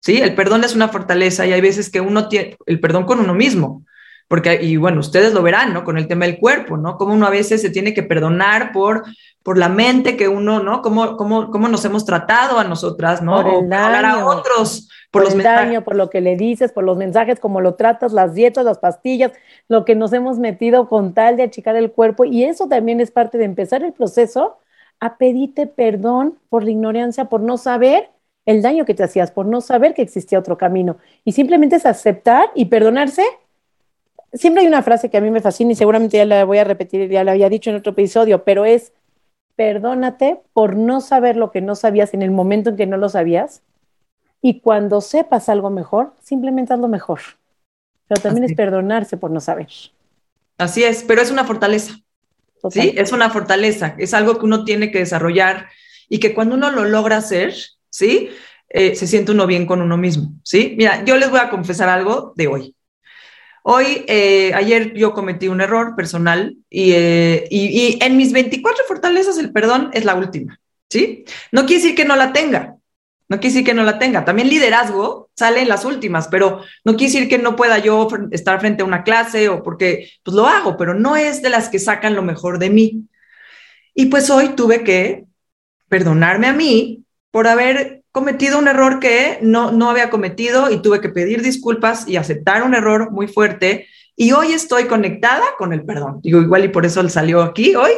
¿sí? El perdón es una fortaleza y hay veces que uno tiene el perdón con uno mismo, porque, y bueno, ustedes lo verán, ¿no? Con el tema del cuerpo, ¿no? Como uno a veces se tiene que perdonar por, por la mente que uno, ¿no? Cómo, cómo, cómo nos hemos tratado a nosotras, ¿no? Por el daño, a otros. Por, los el daño, por lo que le dices, por los mensajes, cómo lo tratas, las dietas, las pastillas, lo que nos hemos metido con tal de achicar el cuerpo. Y eso también es parte de empezar el proceso a pedirte perdón por la ignorancia, por no saber el daño que te hacías por no saber que existía otro camino. Y simplemente es aceptar y perdonarse. Siempre hay una frase que a mí me fascina y seguramente ya la voy a repetir, ya la había dicho en otro episodio, pero es perdónate por no saber lo que no sabías en el momento en que no lo sabías. Y cuando sepas algo mejor, simplemente hazlo mejor. Pero también es perdonarse por no saber. Así es, pero es una fortaleza. Sí, es una fortaleza, es algo que uno tiene que desarrollar y que cuando uno lo logra hacer, ¿sí? Eh, se siente uno bien con uno mismo, ¿sí? Mira, yo les voy a confesar algo de hoy. Hoy, eh, ayer yo cometí un error personal eh, y, y, en mis 24 fortalezas el perdón es la última, ¿sí? No quiere decir que no la tenga, no quiere decir que no la tenga. También liderazgo sale en las últimas, pero no quiere decir que no pueda yo estar frente a una clase o porque, pues lo hago, pero no es de las que sacan lo mejor de mí. Y pues hoy tuve que perdonarme a mí por haber cometido un error que no, no había cometido y tuve que pedir disculpas y aceptar un error muy fuerte. Y hoy estoy conectada con el perdón. Digo, igual y por eso salió aquí hoy.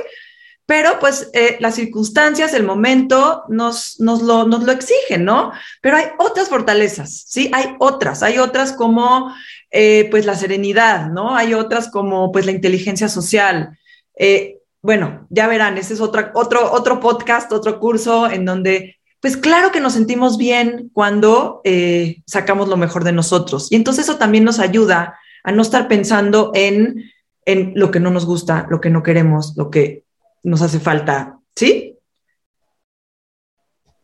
Pero pues eh, las circunstancias, el momento nos, nos, lo, nos lo exigen, ¿no? Pero hay otras fortalezas, ¿sí? Hay otras, hay otras como eh, pues la serenidad, ¿no? Hay otras como pues la inteligencia social. Eh, bueno, ya verán, ese es otro, otro, otro podcast, otro curso en donde pues claro que nos sentimos bien cuando eh, sacamos lo mejor de nosotros. Y entonces eso también nos ayuda a no estar pensando en, en lo que no nos gusta, lo que no queremos, lo que nos hace falta. ¿Sí?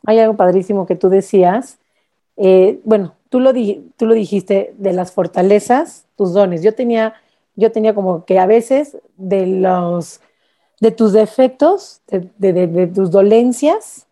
Hay algo padrísimo que tú decías. Eh, bueno, tú lo, tú lo dijiste de las fortalezas, tus dones. Yo tenía, yo tenía como que a veces de los de tus defectos, de tus dolencias,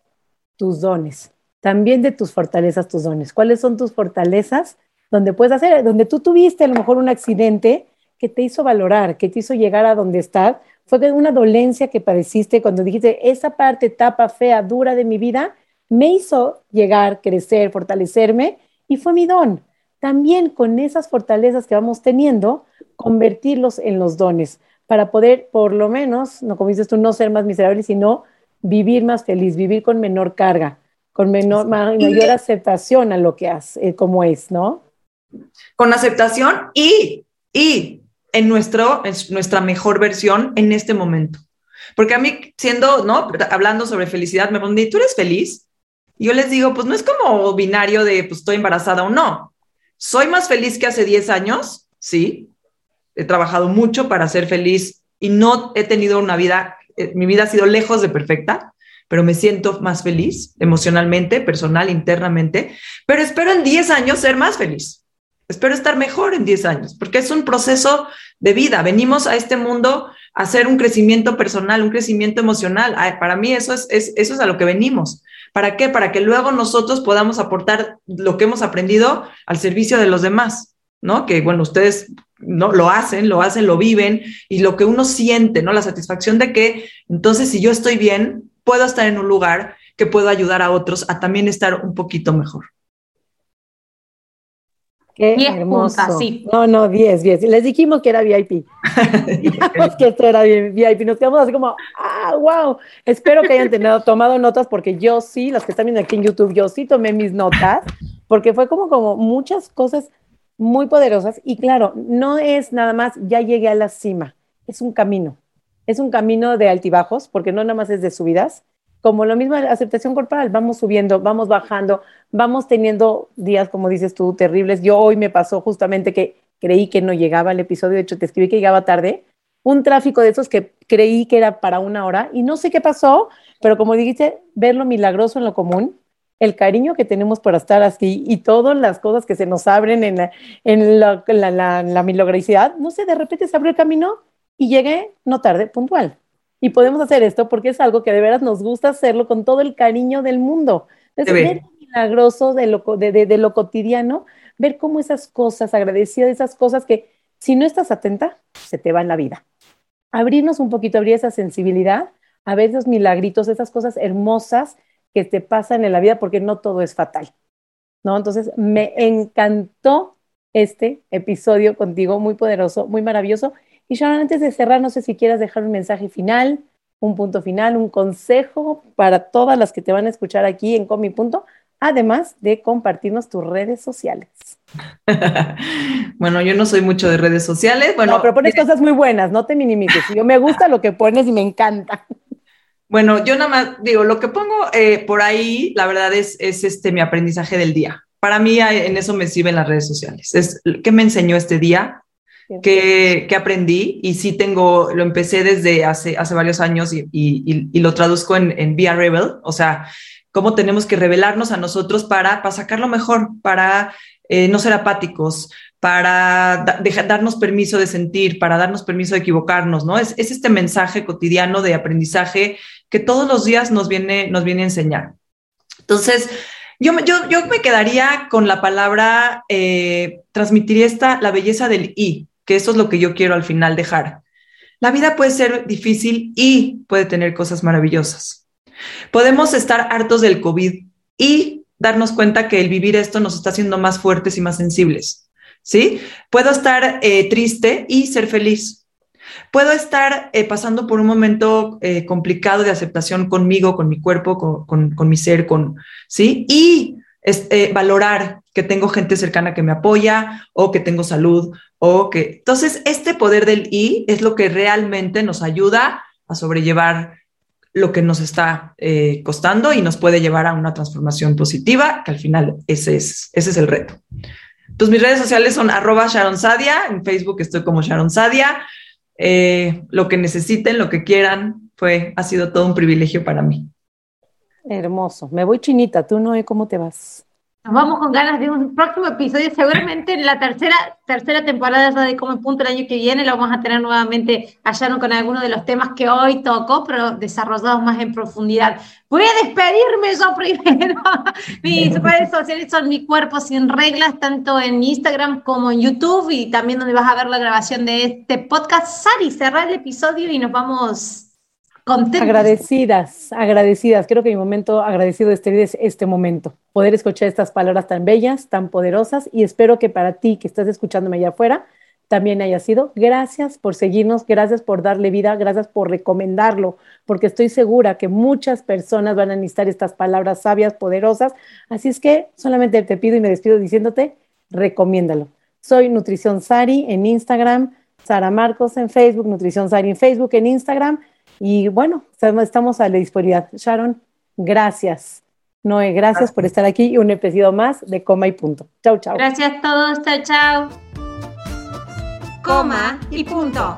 tus dones, también de tus fortalezas, tus dones. ¿Cuáles son tus fortalezas? Donde puedes hacer, donde tú tuviste a lo mejor un accidente que te hizo valorar, que te hizo llegar a donde estás, fue una dolencia que padeciste cuando dijiste, esa parte, etapa fea, dura de mi vida, me hizo llegar, crecer, fortalecerme y fue mi don. También con esas fortalezas que vamos teniendo, convertirlos en los dones para poder, por lo menos, no como dices tú, no ser más miserable, sino vivir más feliz, vivir con menor carga, con menor, mayor aceptación a lo que hace, eh, como es, ¿no? Con aceptación y, y en, nuestro, en nuestra mejor versión en este momento. Porque a mí, siendo, ¿no? Hablando sobre felicidad, me preguntan, ¿tú eres feliz? Y yo les digo, pues no es como binario de, pues estoy embarazada o no. ¿Soy más feliz que hace 10 años? Sí. He trabajado mucho para ser feliz y no he tenido una vida, eh, mi vida ha sido lejos de perfecta, pero me siento más feliz emocionalmente, personal, internamente. Pero espero en 10 años ser más feliz. Espero estar mejor en 10 años, porque es un proceso de vida. Venimos a este mundo a hacer un crecimiento personal, un crecimiento emocional. Para mí eso es, eso es a lo que venimos. ¿Para qué? Para que luego nosotros podamos aportar lo que hemos aprendido al servicio de los demás, ¿no? Que bueno, ustedes no lo hacen, lo hacen, lo viven y lo que uno siente, ¿no? La satisfacción de que entonces si yo estoy bien, puedo estar en un lugar que puedo ayudar a otros a también estar un poquito mejor. Qué hermoso. sí. No, no, 10, 10. Les dijimos que era VIP. dijimos que esto era VIP. Nos quedamos así como, ah, wow. Espero que hayan tenido, tomado notas porque yo sí, los que están viendo aquí en YouTube, yo sí tomé mis notas porque fue como, como muchas cosas muy poderosas. Y claro, no es nada más, ya llegué a la cima. Es un camino. Es un camino de altibajos porque no nada más es de subidas, como lo mismo la aceptación corporal, vamos subiendo, vamos bajando, vamos teniendo días, como dices tú, terribles. Yo hoy me pasó justamente que creí que no llegaba el episodio, de hecho te escribí que llegaba tarde, un tráfico de esos que creí que era para una hora y no sé qué pasó, pero como dijiste, ver lo milagroso en lo común, el cariño que tenemos por estar así y todas las cosas que se nos abren en la, en la, la, la milagrosidad, no sé, de repente se abrió el camino y llegué no tarde, puntual. Y podemos hacer esto porque es algo que de veras nos gusta hacerlo con todo el cariño del mundo. Es ver milagroso de lo, de, lo cotidiano, ver cómo esas cosas, agradecidas esas cosas que si no estás atenta, se te va en la vida. Abrirnos un poquito, abrir esa sensibilidad, a ver esos milagritos, esas cosas hermosas que te pasan en la vida porque no todo es fatal. ¿no? Entonces, me encantó este episodio contigo, muy poderoso, muy maravilloso. Y Sharon, antes de cerrar, no sé si quieras dejar un mensaje final, un punto final, un consejo para todas las que te van a escuchar aquí en Comi Punto, además de compartirnos tus redes sociales. bueno, yo no soy mucho de redes sociales. Bueno, no, pero pones cosas muy buenas, no te minimices. Yo me gusta lo que pones y me encanta. Bueno, yo nada más digo, lo que pongo eh, por ahí, la verdad es, es este mi aprendizaje del día. Para mí en eso me sirven las redes sociales. Es qué me enseñó este día, que, aprendí y sí tengo, lo empecé desde hace, hace varios años y, y, lo traduzco en, en Via Rebel, o sea, cómo tenemos que revelarnos a nosotros para, para sacar lo mejor, para eh, no ser apáticos, para darnos permiso de sentir, para darnos permiso de equivocarnos, ¿no? Es, es, este mensaje cotidiano de aprendizaje que todos los días nos viene, nos viene a enseñar. Entonces, yo, yo, yo me quedaría con la palabra, eh, transmitiría esta, la belleza del I, que eso es lo que yo quiero al final dejar. La vida puede ser difícil y puede tener cosas maravillosas. Podemos estar hartos del COVID y darnos cuenta que el vivir esto nos está haciendo más fuertes y más sensibles. ¿Sí? Puedo estar eh, triste y ser feliz. Puedo estar eh, pasando por un momento eh, complicado de aceptación conmigo, con mi cuerpo, con, con mi ser, con, ¿sí? Y valorar que tengo gente cercana que me apoya o que tengo salud Ok, entonces este poder del I es lo que realmente nos ayuda a sobrellevar lo que nos está eh, costando y nos puede llevar a una transformación positiva, que al final ese es, ese es el reto. Entonces mis redes sociales son arroba Sharon Sadia, en Facebook estoy como Sharon Sadia, eh, lo que necesiten, lo que quieran, fue, ha sido todo un privilegio para mí. Hermoso. Me voy chinita, tú no, ¿cómo te vas? Nos vamos con ganas de un próximo episodio, seguramente en la tercera, tercera temporada de Como Punto el año que viene lo vamos a tener nuevamente allá con algunos de los temas que hoy tocó, pero desarrollados más en profundidad. Voy a despedirme yo primero. Mis redes sociales son Mi Cuerpo Sin Reglas, tanto en Instagram como en YouTube y también donde vas a ver la grabación de este podcast. Sari, cerrar el episodio y nos vamos Agradecidas, agradecidas. Creo que mi momento agradecido de este vida es este momento. Poder escuchar estas palabras tan bellas, tan poderosas y espero que para ti que estás escuchándome allá afuera también haya sido. Gracias por seguirnos, gracias por darle vida, gracias por recomendarlo, porque estoy segura que muchas personas van a necesitar estas palabras sabias, poderosas. Así es que solamente te pido y me despido diciéndote, recomiéndalo. Soy Nutrición Sari en Instagram, Sara Marcos en Facebook, Nutrición Sari en Facebook, en Instagram. Y bueno, estamos a la disponibilidad. Sharon, gracias. Noé, gracias, por estar aquí y un episodio más de Coma y Punto. Chau, chau. Gracias a todos, chao, chao. Coma y Punto.